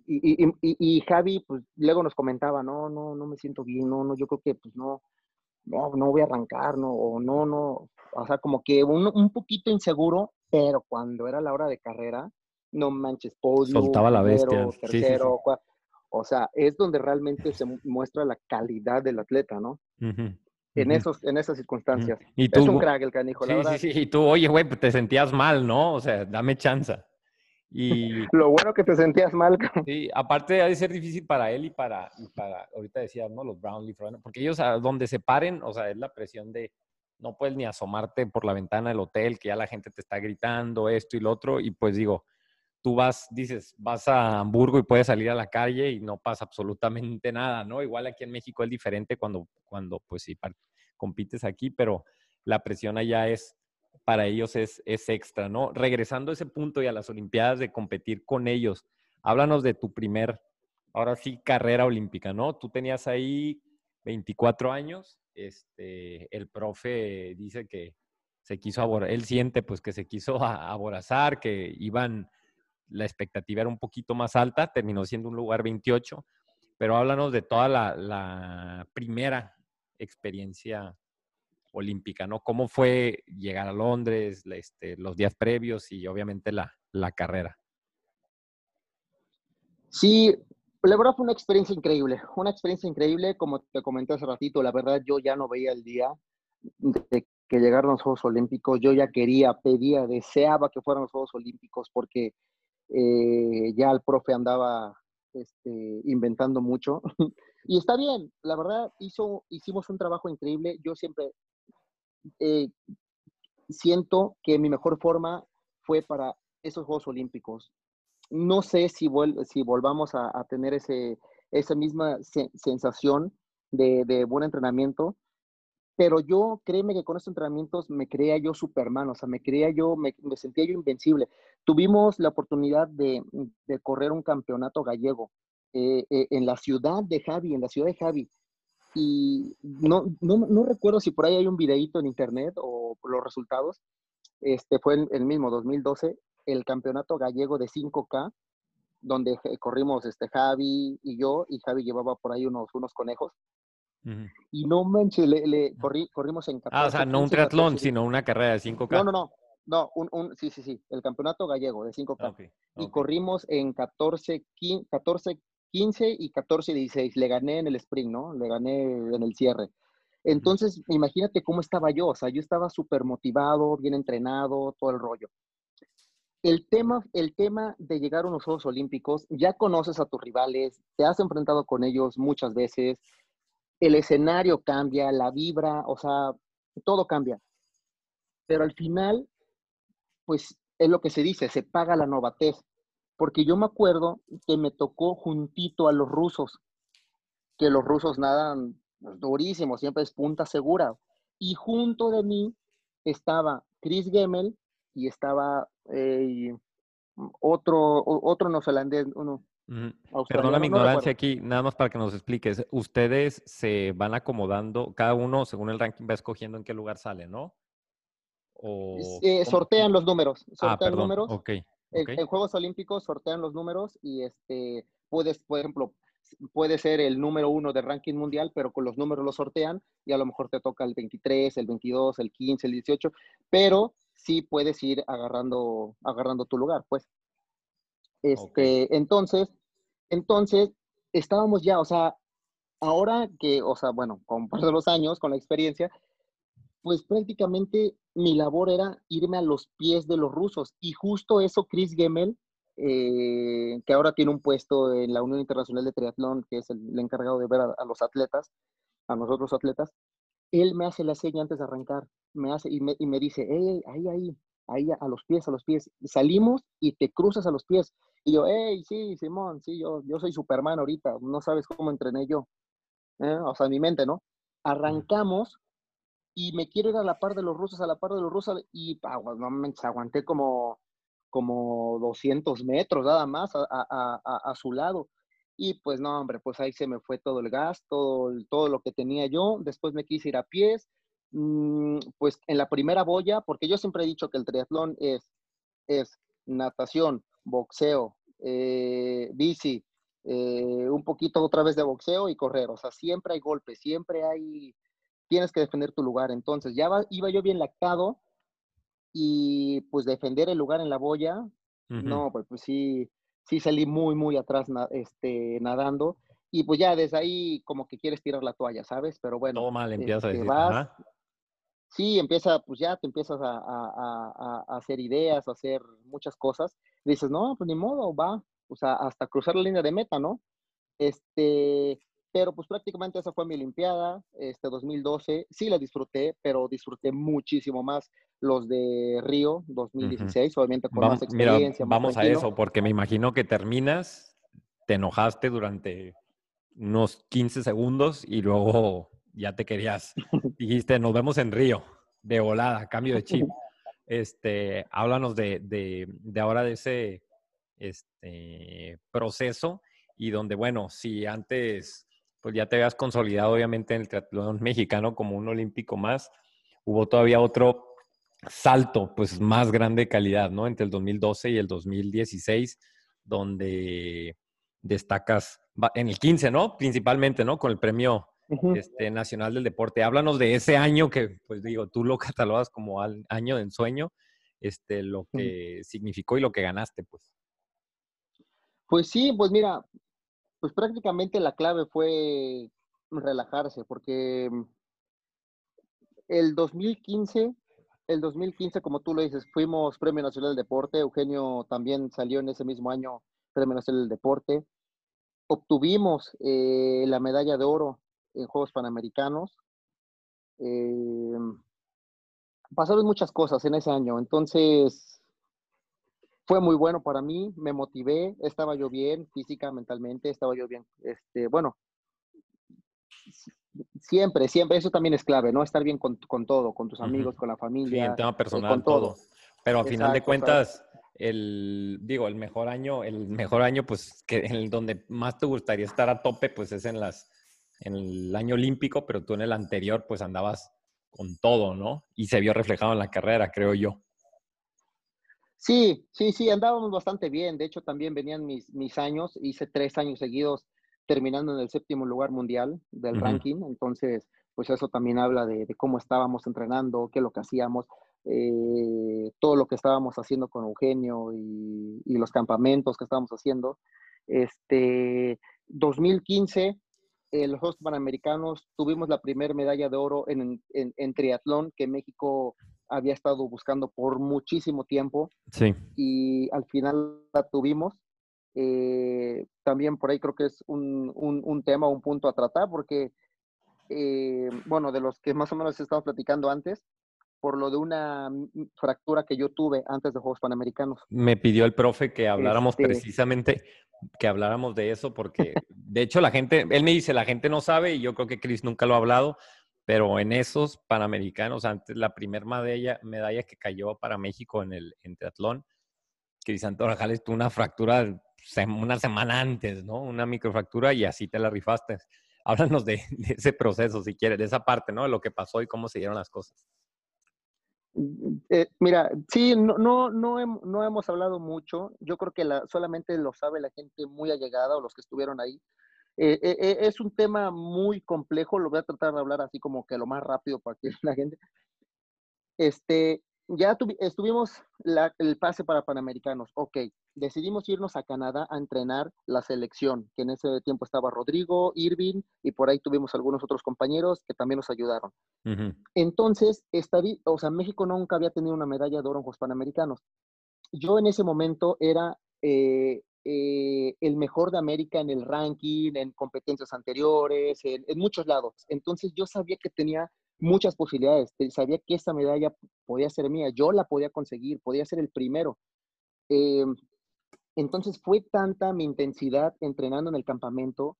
y, y, y, Javi, pues luego nos comentaba, no, no, no me siento bien, no, no, yo creo que pues no, no, no voy a arrancar, no, o no, no, o sea, como que un, un poquito inseguro, pero cuando era la hora de carrera, no manches, podio, soltaba la bestia, tercero, o sea, es donde realmente se muestra la calidad del atleta, ¿no? En, esos, en esas circunstancias. ¿Y tú, es un crack el canijo, la verdad. Sí, sí, y tú, oye, güey, pues te sentías mal, ¿no? O sea, dame chance. Y... Lo bueno que te sentías mal. Sí, aparte ha de ser difícil para él y para, y para ahorita decías, ¿no? Los Brownlee, porque ellos a donde se paren, o sea, es la presión de no puedes ni asomarte por la ventana del hotel, que ya la gente te está gritando esto y lo otro, y pues digo, tú vas, dices, vas a Hamburgo y puedes salir a la calle y no pasa absolutamente nada, ¿no? Igual aquí en México es diferente cuando, cuando pues sí, compites aquí, pero la presión allá es, para ellos es, es extra, ¿no? Regresando a ese punto y a las Olimpiadas de competir con ellos, háblanos de tu primer, ahora sí, carrera olímpica, ¿no? Tú tenías ahí 24 años, este, el profe dice que se quiso, él siente pues que se quiso aborazar, que iban la expectativa era un poquito más alta, terminó siendo un lugar 28, pero háblanos de toda la, primera experiencia olímpica, ¿no? ¿Cómo fue llegar a Londres, este, los días previos y obviamente la, la carrera? Sí, la verdad fue una experiencia increíble, una experiencia increíble, como te comenté hace ratito, la verdad yo ya no veía el día de que llegaron los Juegos Olímpicos, yo ya quería, pedía, deseaba que fueran los Juegos Olímpicos porque eh, ya el profe andaba este, inventando mucho. y está bien, la verdad hizo, hicimos un trabajo increíble, yo siempre eh, siento que mi mejor forma fue para esos Juegos Olímpicos. No sé si, si volvamos a, tener ese, esa misma sensación de, buen entrenamiento, pero yo créeme que con estos entrenamientos me creía yo Superman, o sea, me creía yo, me, sentía yo invencible. Tuvimos la oportunidad de, correr un campeonato gallego eh, eh, en la ciudad de Javi, en la ciudad de Javi. Y no, no, recuerdo si por ahí hay un videíto en internet o los resultados. Este fue en el mismo 2012 el campeonato gallego de 5K, donde corrimos este, Javi y yo, y Javi llevaba por ahí unos, unos conejos. Y no manches, le, corrimos en 14, Ah, o sea, no un triatlón, sino una carrera de 5K. No, no, no. No, un, un, sí, sí, sí, el campeonato gallego de 5K. Y corrimos en 14, 14, 15 y 14 16. Le gané en el sprint, ¿no? Le gané en el cierre. Entonces, imagínate cómo estaba yo. O sea, yo estaba súper motivado, bien entrenado, todo el rollo el tema, el tema de llegar a unos Juegos Olímpicos, ya conoces a tus rivales, te has enfrentado con ellos muchas veces, el escenario cambia, la vibra, o sea, todo cambia. Pero al final, pues es lo que se dice, se paga la novatez. Porque yo me acuerdo que me tocó juntito a los rusos, que los rusos nadan durísimo, siempre es punta segura. Y junto de mí estaba Chris Gemmel, y estaba eh, otro, otro neozelandés, uno. Perdona mi ignorancia aquí, nada más para que nos expliques. Ustedes se van acomodando, cada uno según el ranking va escogiendo en qué lugar sale, ¿no? Eh, sortean los números. ah, perdón. números. En, Juegos Olímpicos sortean los números y este puedes, por ejemplo, puede ser el número uno de ranking mundial, pero con los números los sortean y a lo mejor te toca el 23, el 22, el 15, el 18, pero sí puedes ir agarrando, agarrando tu lugar, pues. Este, entonces, entonces, estábamos ya, o sea, ahora que, o sea, bueno, con de los años, con la experiencia, pues prácticamente mi labor era irme a los pies de los rusos. Y justo eso, Chris Gemmel, eh, que ahora tiene un puesto en la Unión Internacional de Triatlón, que es el, encargado de ver a, a, los atletas, a nosotros atletas, él me hace la seña antes de arrancar me hace y me, y me dice, hey, ahí, ahí, ahí, a los pies, a los pies. Salimos y te cruzas a los pies. Y yo, hey, sí, Simón, sí, yo, yo soy Superman ahorita, no sabes cómo entrené yo. ¿Eh? O sea, en mi mente, ¿no? Arrancamos y me quiero ir a la par de los rusos, a la par de los rusos, y no me aguanté como, como 200 metros nada más a, a, a, a, su lado. Y pues no, hombre, pues ahí se me fue todo el gas, todo, todo lo que tenía yo. Después me quise ir a pies, Mm, pues en la primera boya, porque yo siempre he dicho que el triatlón es, es natación, boxeo, eh, bici, eh, un poquito otra vez de boxeo y correr. O sea, siempre hay golpes, siempre hay, tienes que defender tu lugar. Entonces, ya iba yo bien lactado y pues defender el lugar en la boya, no, pues, pues, sí, sí salí muy, muy atrás este, nadando. Y pues ya desde ahí como que quieres tirar la toalla, ¿sabes? Pero bueno. Todo mal empieza a este, decir. Vas, sí, empieza, pues ya te empiezas a, hacer ideas, a hacer muchas cosas. Dices, no, pues ni modo, va, o sea, hasta cruzar la línea de meta, ¿no? Este, pero pues prácticamente esa fue mi limpiada, este 2012. Sí la disfruté, pero disfruté muchísimo más los de Río 2016, obviamente con más experiencia. vamos a eso, porque me imagino que terminas, te enojaste durante unos 15 segundos y luego ya te querías, dijiste, nos vemos en Río, de volada, cambio de chip. Este, háblanos de, ahora de ese este, proceso y donde, bueno, si antes pues ya te habías consolidado obviamente en el triatlón mexicano como un olímpico más, hubo todavía otro salto pues más grande de calidad, ¿no? Entre el 2012 y el 2016, donde destacas en el 15, ¿no? Principalmente, ¿no? Con el premio este, nacional del deporte. Háblanos de ese año que, pues digo, tú lo catalogas como al año de ensueño, este, lo que significó y lo que ganaste, pues. Pues sí, pues mira, pues prácticamente la clave fue relajarse, porque el 2015, el 2015, como tú lo dices, fuimos Premio Nacional del Deporte, Eugenio también salió en ese mismo año Premio Nacional del Deporte, obtuvimos eh, la medalla de oro en Juegos Panamericanos. Eh, pasaron muchas cosas en ese año, entonces fue muy bueno para mí, me motivé, estaba yo bien física, mentalmente, estaba yo bien, este, bueno, siempre, siempre, eso también es clave, ¿no? Estar bien con, todo, con tus amigos, con la familia. Sí, en tema eh, personal, con todo. Pero al final de cuentas, el, digo, el mejor año, el mejor año, pues, que el donde más te gustaría estar a tope, pues es en las, en el año olímpico, pero tú en el anterior, pues andabas con todo, ¿no? Y se vio reflejado en la carrera, creo yo. Sí, sí, sí, andábamos bastante bien. De hecho, también venían mis, mis años. Hice tres años seguidos terminando en el séptimo lugar mundial del ranking. Entonces, pues eso también habla de, cómo estábamos entrenando, qué es lo que hacíamos, eh, todo lo que estábamos haciendo con Eugenio y, los campamentos que estábamos haciendo. Este, 2015, en los Juegos Panamericanos, tuvimos la primera medalla de oro en, en, triatlón que México había estado buscando por muchísimo tiempo. Sí. Y al final la tuvimos. Eh, también por ahí creo que es un, un, tema, un punto a tratar, porque, eh, bueno, de los que más o menos estamos platicando antes, por lo de una fractura que yo tuve antes de Juegos Panamericanos. Me pidió el profe que habláramos este precisamente, que habláramos de eso, porque de hecho la gente, él me dice, la gente no sabe, y yo creo que Chris nunca lo ha hablado, pero en esos Panamericanos, antes la primera medalla, medalla que cayó para México en el en triatlón, Crisanto Rajales tuvo una fractura una semana antes, ¿no? Una microfractura y así te la rifaste. Háblanos de, ese proceso, si quieres, de esa parte, ¿no? De lo que pasó y cómo se dieron las cosas. Eh, mira, sí, no, no, no, hemos hablado mucho. Yo creo que la, solamente lo sabe la gente muy allegada o los que estuvieron ahí. Eh, eh, es un tema muy complejo, lo voy a tratar de hablar así como que lo más rápido para que la gente. Este, ya estuvimos el pase para Panamericanos. Ok, decidimos irnos a Canadá a entrenar la selección, que en ese tiempo estaba Rodrigo, Irving, y por ahí tuvimos algunos otros compañeros que también nos ayudaron. Entonces, o sea, México nunca había tenido una medalla de oro en Juegos Panamericanos. Yo en ese momento era eh, eh, el mejor de América en el ranking, en competencias anteriores, en, en muchos lados. Entonces yo sabía que tenía muchas posibilidades. Sabía que esa medalla podía ser mía, yo la podía conseguir, podía ser el primero. Eh, entonces fue tanta mi intensidad entrenando en el campamento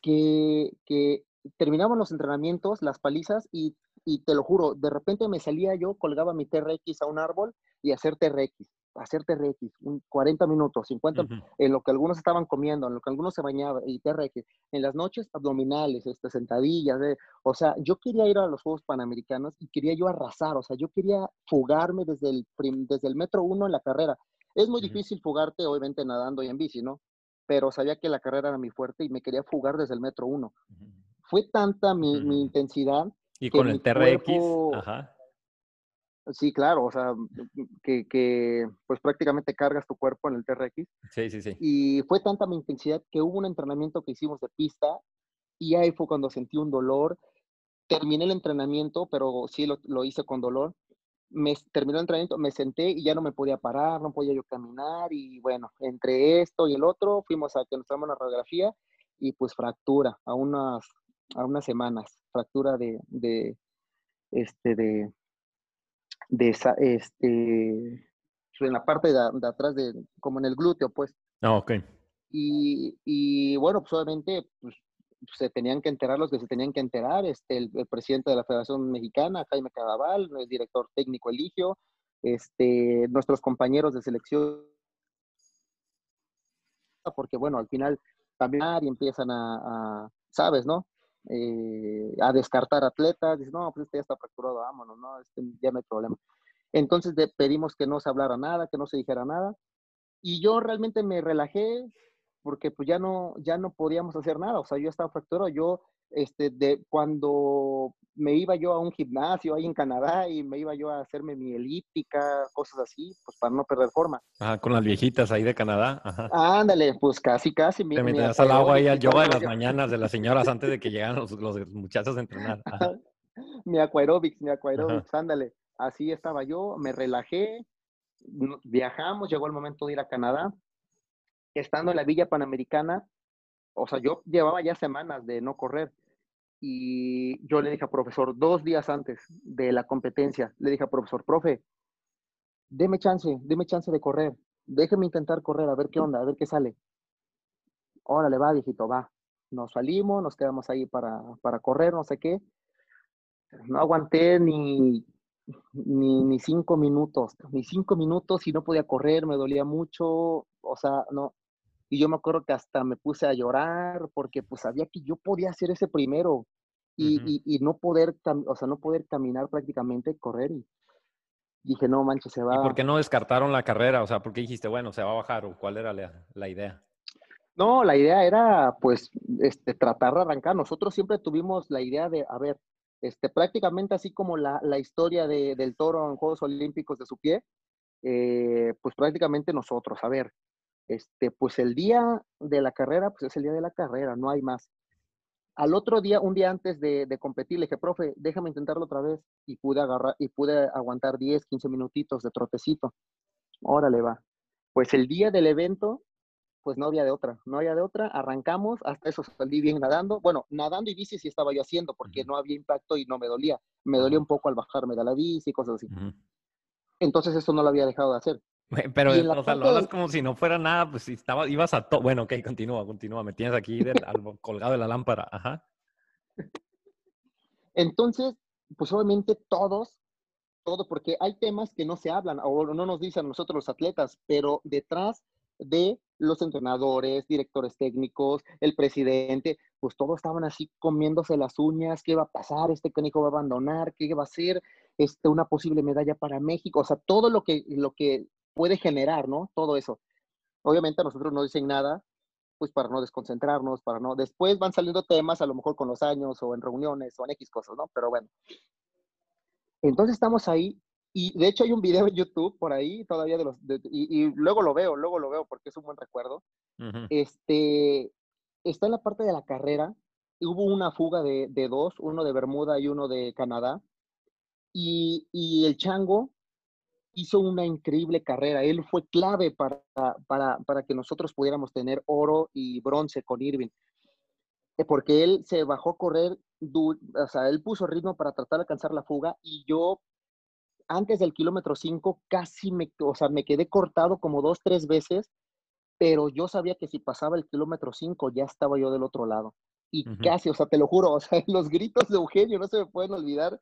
que, que terminaban los entrenamientos, las palizas, y, y, te lo juro, de repente me salía yo, colgaba mi TRX a un árbol y hacer TRX hacer TRX, un 40 minutos, 50, en lo que algunos estaban comiendo, en lo que algunos se bañaban, y TRX, en las noches abdominales, este, sentadillas, o sea, yo quería ir a los Juegos Panamericanos y quería yo arrasar, o sea, yo quería fugarme desde el, desde el metro uno en la carrera. Es muy difícil fugarte, obviamente, nadando y en bici, ¿no? Pero sabía que la carrera era mi fuerte y me quería fugar desde el metro uno. Fue tanta mi, mi intensidad. Y con el TRX, ajá Sí, claro, o sea, que, que, pues prácticamente cargas tu cuerpo en el TRX. Sí, sí, sí. Y fue tanta mi intensidad que hubo un entrenamiento que hicimos de pista y ahí fue cuando sentí un dolor. Terminé el entrenamiento, pero sí lo, lo hice con dolor. Me terminó el entrenamiento, me senté y ya no me podía parar, no podía yo caminar y bueno, entre esto y el otro fuimos a que nos tomamos una radiografía y pues fractura a unas, a unas semanas, fractura de, de, este, de, de esa, este, en la parte de, atrás, de, como en el glúteo, pues. Ah, ok. Y, y bueno, pues obviamente, pues, se tenían que enterar los que se tenían que enterar, este, el, presidente de la Federación Mexicana, Jaime Cadaval, el director técnico Eligio, este, nuestros compañeros de selección, porque bueno, al final también y empiezan a, a sabes, ¿no? Eh, a descartar atletas, dice, no, pues este ya está fracturado, vámonos, no, este ya no hay problema. Entonces pedimos que no se hablara nada, que no se dijera nada. Y yo realmente me relajé, porque pues ya no, ya no podíamos hacer nada, o sea, yo estaba fracturado, yo, este, de cuando me iba yo a un gimnasio ahí en Canadá y me iba yo a hacerme mi elíptica, cosas así, pues para no perder forma. Ajá, con las viejitas ahí de Canadá. Ajá. Ándale, pues casi, casi. Te metías al agua ahí al yoga de las mañanas de las señoras antes de que llegaran los, los muchachos a entrenar. Ajá. mi aquaerobics, mi aquaerobics, ándale. Así estaba yo, me relajé, viajamos, llegó el momento de ir a Canadá. Estando en la Villa Panamericana, o sea, yo llevaba ya semanas de no correr y yo le dije al profesor, dos días antes de la competencia, le dije al profesor, profe, deme chance, deme chance de correr, déjeme intentar correr, a ver qué onda, a ver qué sale. Órale, va, viejito, va. Nos salimos, nos quedamos ahí para, para correr, no sé qué. No aguanté ni ni, ni cinco minutos, ni cinco minutos y no podía correr, me dolía mucho, o sea, no. Y yo me acuerdo que hasta me puse a llorar porque pues sabía que yo podía hacer ese primero y, y, no poder, o sea, no poder caminar prácticamente, correr y dije, no manches, se va. ¿Y por qué no descartaron la carrera? O sea, ¿por qué dijiste, bueno, se va a bajar o cuál era la, la idea? No, la idea era pues este, tratar de arrancar. Nosotros siempre tuvimos la idea de, a ver, este, prácticamente así como la, la historia de, del toro en Juegos Olímpicos de su pie, eh, pues prácticamente nosotros, a ver, este, pues el día de la carrera, pues es el día de la carrera, no hay más. Al otro día, un día antes de, de competir, le dije, profe, déjame intentarlo otra vez, y pude agarrar, y pude aguantar 10, 15 minutitos de trotecito. Órale, va. Pues el día del evento, pues no había de otra, no había de otra, arrancamos, hasta eso salí bien nadando, bueno, nadando y bici sí estaba yo haciendo porque no había impacto y no me dolía, me dolía un poco al bajarme de la bici y cosas así. Entonces eso no lo había dejado de hacer. Pero, o sea, lo hablas como si no fuera nada, pues si estaba, ibas a todo, bueno, ok, continúa, continúa, me tienes aquí colgado de la lámpara, ajá. Entonces, pues obviamente todos, todo, porque hay temas que no se hablan o no nos dicen nosotros los atletas, pero detrás de los entrenadores, directores técnicos, el presidente, pues todos estaban así comiéndose las uñas, qué va a pasar, este canico va a abandonar, qué va a ser este, una posible medalla para México, o sea, todo lo que, lo que puede generar, ¿no? Todo eso. Obviamente a nosotros no dicen nada, pues para no desconcentrarnos, para no, después van saliendo temas a lo mejor con los años o en reuniones o en X cosas, ¿no? Pero bueno. Entonces estamos ahí y de hecho hay un video en YouTube por ahí todavía de los, y, luego lo veo, luego lo veo porque es un buen recuerdo. Este, está en la parte de la carrera, hubo una fuga de, de, dos, uno de Bermuda y uno de Canadá, y, y, el Chango hizo una increíble carrera. Él fue clave para, para, para que nosotros pudiéramos tener oro y bronce con Irving eh, porque él se bajó a correr, o sea, él puso ritmo para tratar de alcanzar la fuga y yo antes del kilómetro 5 casi me, o sea, me quedé cortado como dos, tres veces, pero yo sabía que si pasaba el kilómetro 5 ya estaba yo del otro lado. Y casi, o sea, te lo juro, o sea, los gritos de Eugenio no se me pueden olvidar,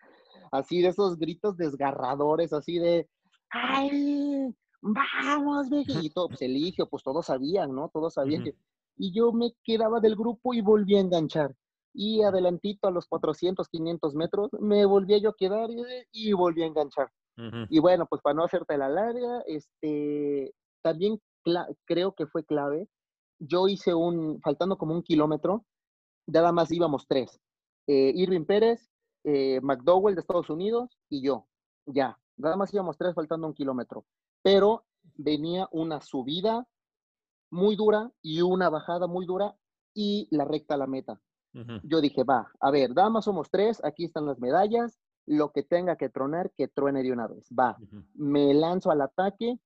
así de esos gritos desgarradores, así de, ¡ay! ¡Vamos, viejito! Pues eligio, pues todos sabían, ¿no? Todos sabían que... Y yo me quedaba del grupo y volví a enganchar y adelantito a los 400, 500 metros, me volví yo a quedar y, volví a enganchar. Y bueno, pues para no hacerte la larga, este, también creo que fue clave. Yo hice un, faltando como un kilómetro, nada más íbamos tres. Eh, Irving Pérez, eh, McDowell de Estados Unidos y yo. Ya, nada más íbamos tres faltando un kilómetro. Pero venía una subida muy dura y una bajada muy dura y la recta a la meta. Yo dije, va, a ver, damas somos tres, aquí están las medallas, lo que tenga que tronar, que truene de una vez. Va, me lanzo al ataque,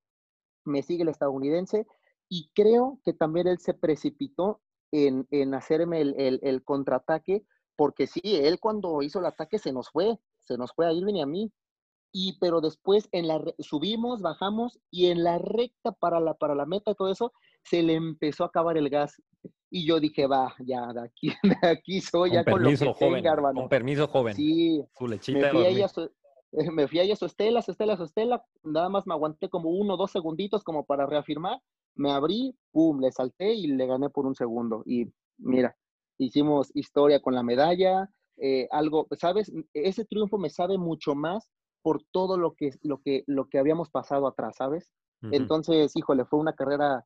me sigue el estadounidense y creo que también él se precipitó en, en hacerme el, el, el, contraataque, porque sí, él cuando hizo el ataque se nos fue, se nos fue a Irving y a mí. Y pero después en la subimos, bajamos y en la recta para la, para la meta y todo eso, se le empezó a acabar el gas. Y yo dije, va, ya, de aquí, de aquí soy, ya con lo que joven, Con permiso, joven. Sí. Su lechita me fui, a su, me fui a su estela, su estela, su estela. Nada más me aguanté como uno o dos segunditos como para reafirmar. Me abrí, pum, le salté y le gané por un segundo. Y mira, hicimos historia con la medalla. Eh, algo, ¿sabes? Ese triunfo me sabe mucho más por todo lo que, lo que, lo que habíamos pasado atrás, ¿sabes? Entonces, híjole, fue una carrera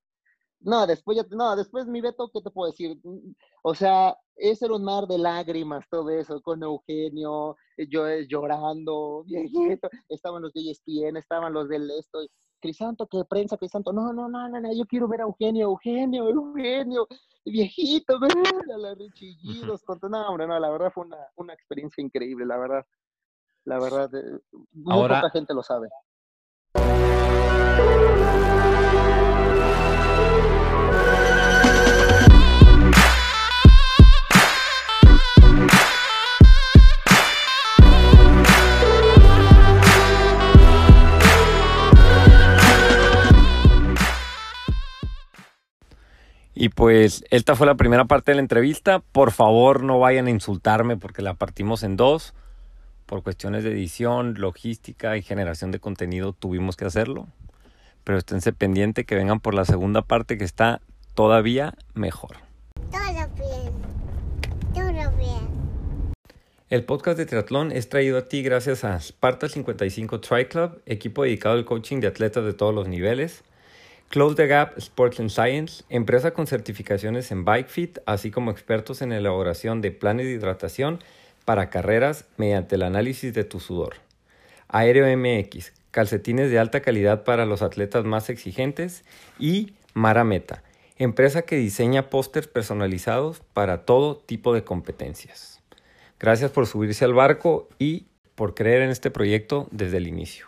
No, después ya, no, después mi Beto, ¿qué te puedo decir? O sea, ese era un mar de lágrimas, todo eso, con Eugenio, yo llorando, viejito, estaban los de ESPN, estaban los del esto, Crisanto, que prensa, Crisanto, no, no, no, no, no, yo quiero ver a Eugenio, Eugenio, Eugenio, viejito, a los richillidos, con no, hombre, no, la verdad fue una, una experiencia increíble, la verdad, la verdad, eh, muy Ahora- poca gente lo sabe. Y pues esta fue la primera parte de la entrevista. Por favor no vayan a insultarme porque la partimos en dos. Por cuestiones de edición, logística y generación de contenido tuvimos que hacerlo. Pero esténse pendiente que vengan por la segunda parte que está todavía mejor. Todo bien. Todo bien. El podcast de triatlón es traído a ti gracias a Sparta 55 Tri Club, equipo dedicado al coaching de atletas de todos los niveles. Close the Gap Sports and Science, empresa con certificaciones en Bike Fit, así como expertos en elaboración de planes de hidratación para carreras mediante el análisis de tu sudor. Aéreo MX, calcetines de alta calidad para los atletas más exigentes. Y Mara Meta, empresa que diseña pósters personalizados para todo tipo de competencias. Gracias por subirse al barco y por creer en este proyecto desde el inicio.